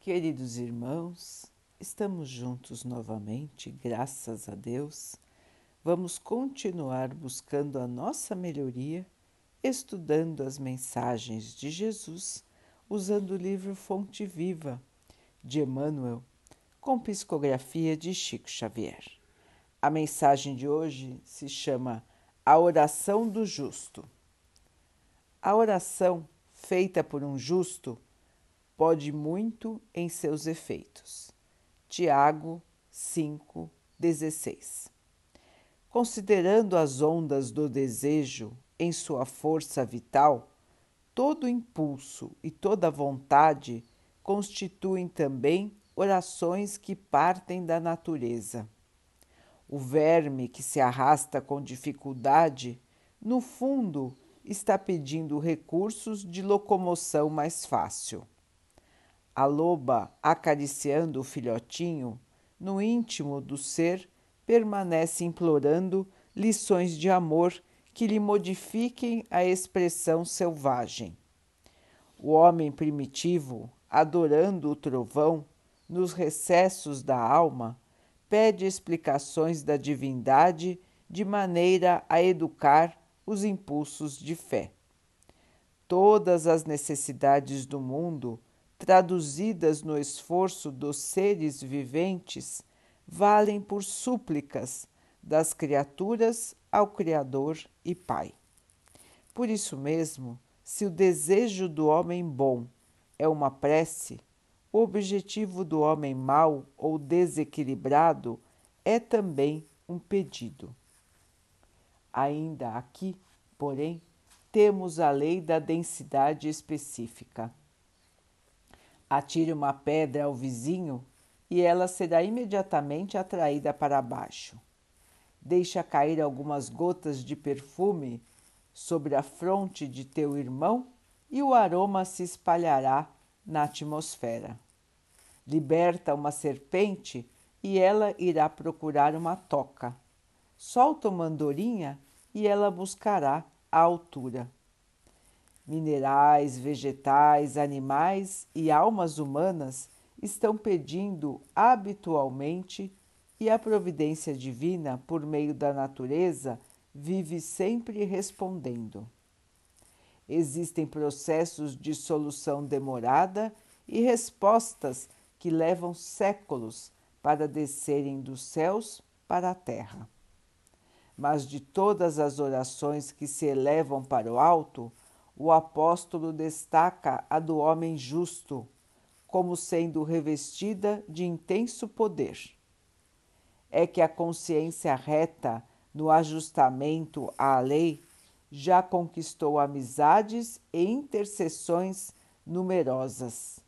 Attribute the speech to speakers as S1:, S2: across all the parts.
S1: Queridos irmãos, estamos juntos novamente, graças a Deus. Vamos continuar buscando a nossa melhoria, estudando as mensagens de Jesus, usando o livro Fonte Viva de Emmanuel, com psicografia de Chico Xavier. A mensagem de hoje se chama A Oração do Justo. A oração feita por um justo pode muito em seus efeitos. Tiago 5,16 Considerando as ondas do desejo em sua força vital, todo impulso e toda vontade constituem também orações que partem da natureza. O verme que se arrasta com dificuldade, no fundo, está pedindo recursos de locomoção mais fácil. A loba, acariciando o filhotinho, no íntimo do ser, permanece implorando lições de amor que lhe modifiquem a expressão selvagem. O homem primitivo, adorando o trovão, nos recessos da alma, pede explicações da divindade de maneira a educar os impulsos de fé. Todas as necessidades do mundo traduzidas no esforço dos seres viventes, valem por súplicas das criaturas ao Criador e Pai. Por isso mesmo, se o desejo do homem bom é uma prece, o objetivo do homem mau ou desequilibrado é também um pedido. Ainda aqui, porém, temos a lei da densidade específica. Atire uma pedra ao vizinho e ela será imediatamente atraída para baixo. Deixa cair algumas gotas de perfume sobre a fronte de teu irmão e o aroma se espalhará na atmosfera. Liberta uma serpente e ela irá procurar uma toca. Solta uma andorinha e ela buscará a altura minerais, vegetais, animais e almas humanas estão pedindo habitualmente e a providência divina, por meio da natureza, vive sempre respondendo. Existem processos de solução demorada e respostas que levam séculos para descerem dos céus para a terra. Mas de todas as orações que se elevam para o alto, o apóstolo destaca a do homem justo como sendo revestida de intenso poder. É que a consciência reta no ajustamento à lei já conquistou amizades e intercessões numerosas.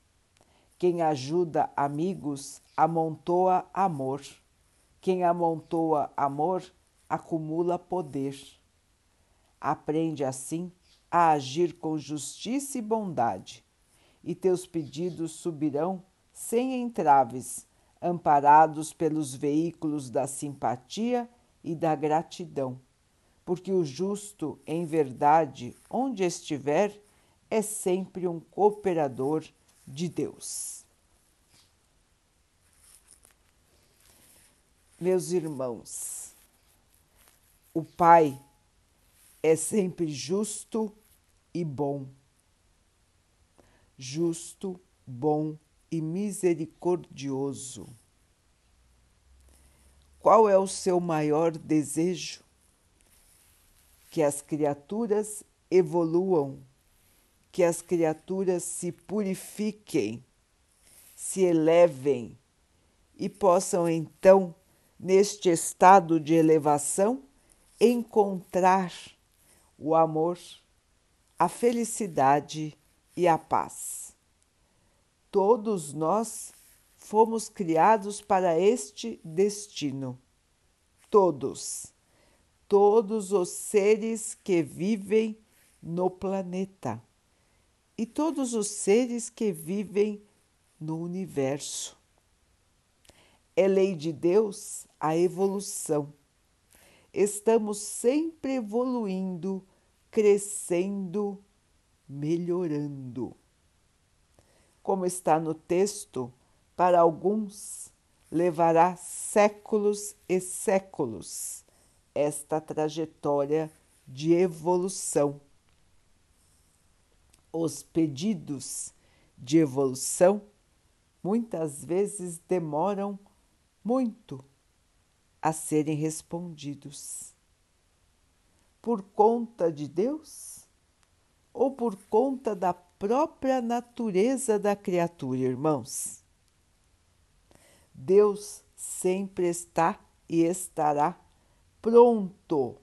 S1: Quem ajuda amigos amontoa amor. Quem amontoa amor acumula poder. Aprende assim a agir com justiça e bondade, e teus pedidos subirão sem entraves, amparados pelos veículos da simpatia e da gratidão, porque o justo, em verdade, onde estiver, é sempre um cooperador de Deus. Meus irmãos, o Pai é sempre justo e bom. Justo, bom e misericordioso. Qual é o seu maior desejo? Que as criaturas evoluam, que as criaturas se purifiquem, se elevem e possam então, neste estado de elevação, encontrar o amor a felicidade e a paz. Todos nós fomos criados para este destino. Todos, todos os seres que vivem no planeta e todos os seres que vivem no universo. É lei de Deus a evolução. Estamos sempre evoluindo crescendo, melhorando. como está no texto, para alguns levará séculos e séculos esta trajetória de evolução. Os pedidos de evolução muitas vezes demoram muito a serem respondidos. Por conta de Deus ou por conta da própria natureza da criatura, irmãos? Deus sempre está e estará pronto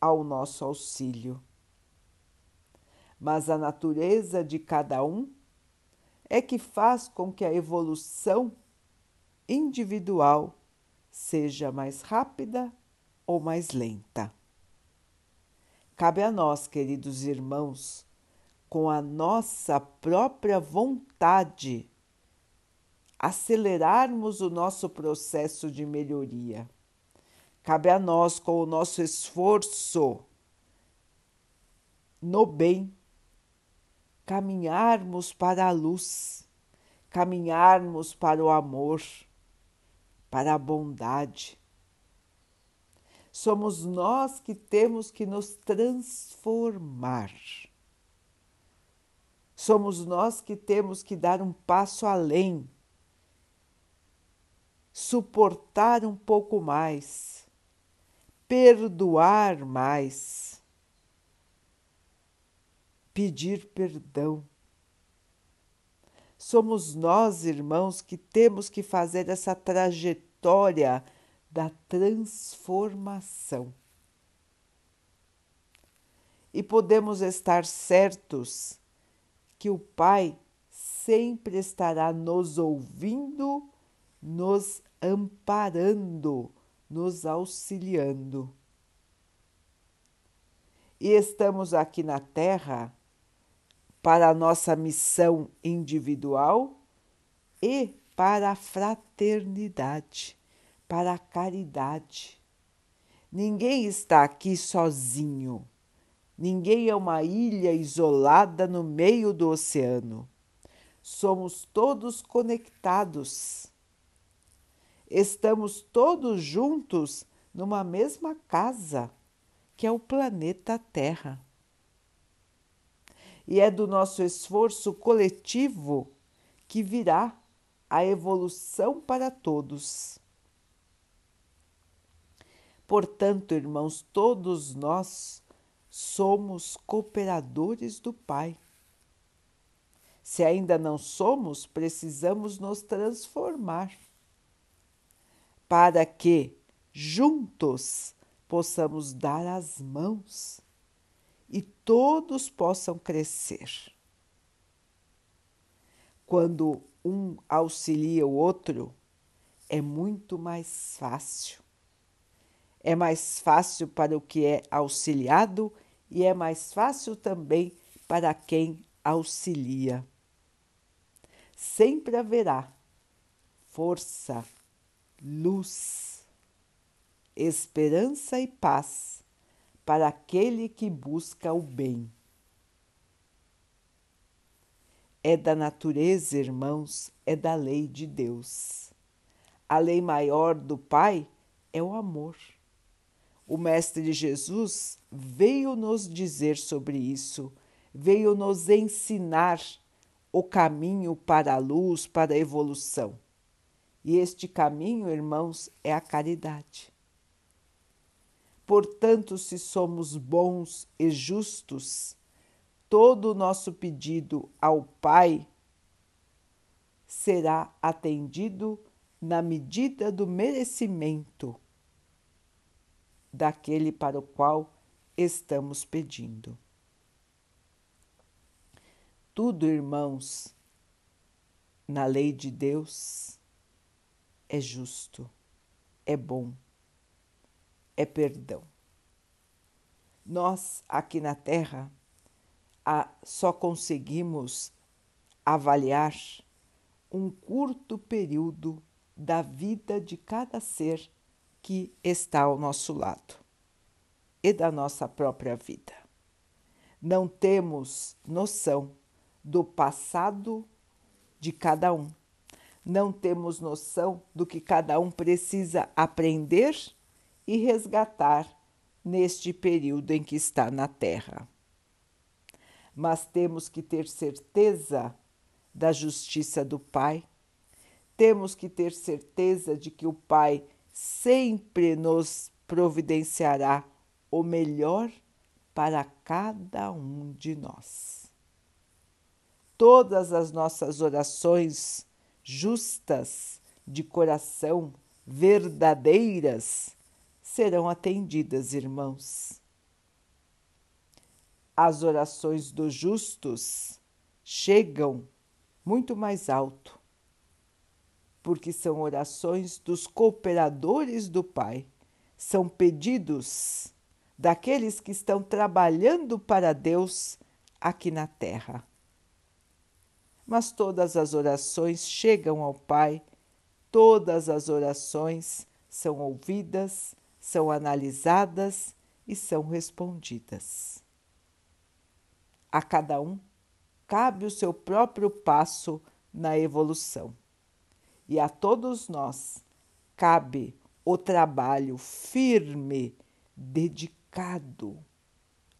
S1: ao nosso auxílio. Mas a natureza de cada um é que faz com que a evolução individual seja mais rápida ou mais lenta. Cabe a nós, queridos irmãos, com a nossa própria vontade, acelerarmos o nosso processo de melhoria. Cabe a nós, com o nosso esforço no bem, caminharmos para a luz, caminharmos para o amor, para a bondade. Somos nós que temos que nos transformar. Somos nós que temos que dar um passo além, suportar um pouco mais, perdoar mais pedir perdão. Somos nós, irmãos, que temos que fazer essa trajetória da transformação. E podemos estar certos que o Pai sempre estará nos ouvindo, nos amparando, nos auxiliando. E estamos aqui na Terra para a nossa missão individual e para a fraternidade, para a caridade. Ninguém está aqui sozinho. Ninguém é uma ilha isolada no meio do oceano. Somos todos conectados. Estamos todos juntos numa mesma casa, que é o planeta Terra e é do nosso esforço coletivo que virá a evolução para todos. Portanto, irmãos, todos nós somos cooperadores do Pai. Se ainda não somos, precisamos nos transformar para que juntos possamos dar as mãos e todos possam crescer. Quando um auxilia o outro, é muito mais fácil. É mais fácil para o que é auxiliado e é mais fácil também para quem auxilia. Sempre haverá força, luz, esperança e paz para aquele que busca o bem. É da natureza, irmãos, é da lei de Deus. A lei maior do Pai é o amor. O Mestre Jesus veio nos dizer sobre isso, veio nos ensinar o caminho para a luz, para a evolução. E este caminho, irmãos, é a caridade. Portanto, se somos bons e justos, todo o nosso pedido ao Pai será atendido na medida do merecimento daquele para o qual estamos pedindo. Tudo, irmãos, na lei de Deus é justo, é bom é perdão. Nós, aqui na Terra, só conseguimos avaliar um curto período da vida de cada ser que está ao nosso lado e da nossa própria vida. Não temos noção do passado de cada um. Não temos noção do que cada um precisa aprender e resgatar neste período em que está na Terra. Mas temos que ter certeza da justiça do Pai, temos que ter certeza de que o Pai sempre nos providenciará o melhor para cada um de nós. Todas as nossas orações justas, de coração, verdadeiras, serão atendidas, irmãos. As orações dos justos chegam muito mais alto, porque são orações dos cooperadores do Pai, são pedidos daqueles que estão trabalhando para Deus aqui na terra. Mas todas as orações chegam ao Pai, todas as orações são ouvidas, são analisadas e são respondidas. A cada um cabe o seu próprio passo na evolução. E a todos nós cabe o trabalho firme, dedicado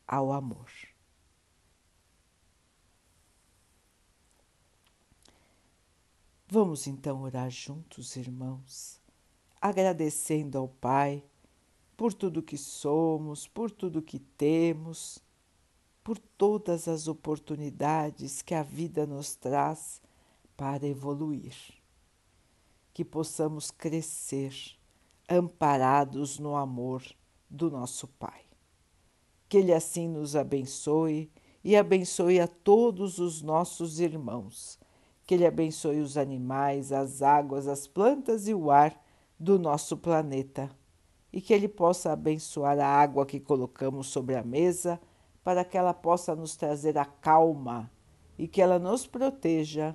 S1: ao amor. Vamos então orar juntos, irmãos, agradecendo ao Pai por tudo que somos, por tudo que temos por todas as oportunidades que a vida nos traz para evoluir. Que possamos crescer amparados no amor do nosso Pai. Que Ele assim nos abençoe e abençoe a todos os nossos irmãos. Que Ele abençoe os animais, as águas, as plantas e o ar do nosso planeta. E que Ele possa abençoar a água que colocamos sobre a mesa para que ela possa nos trazer a calma e que ela nos proteja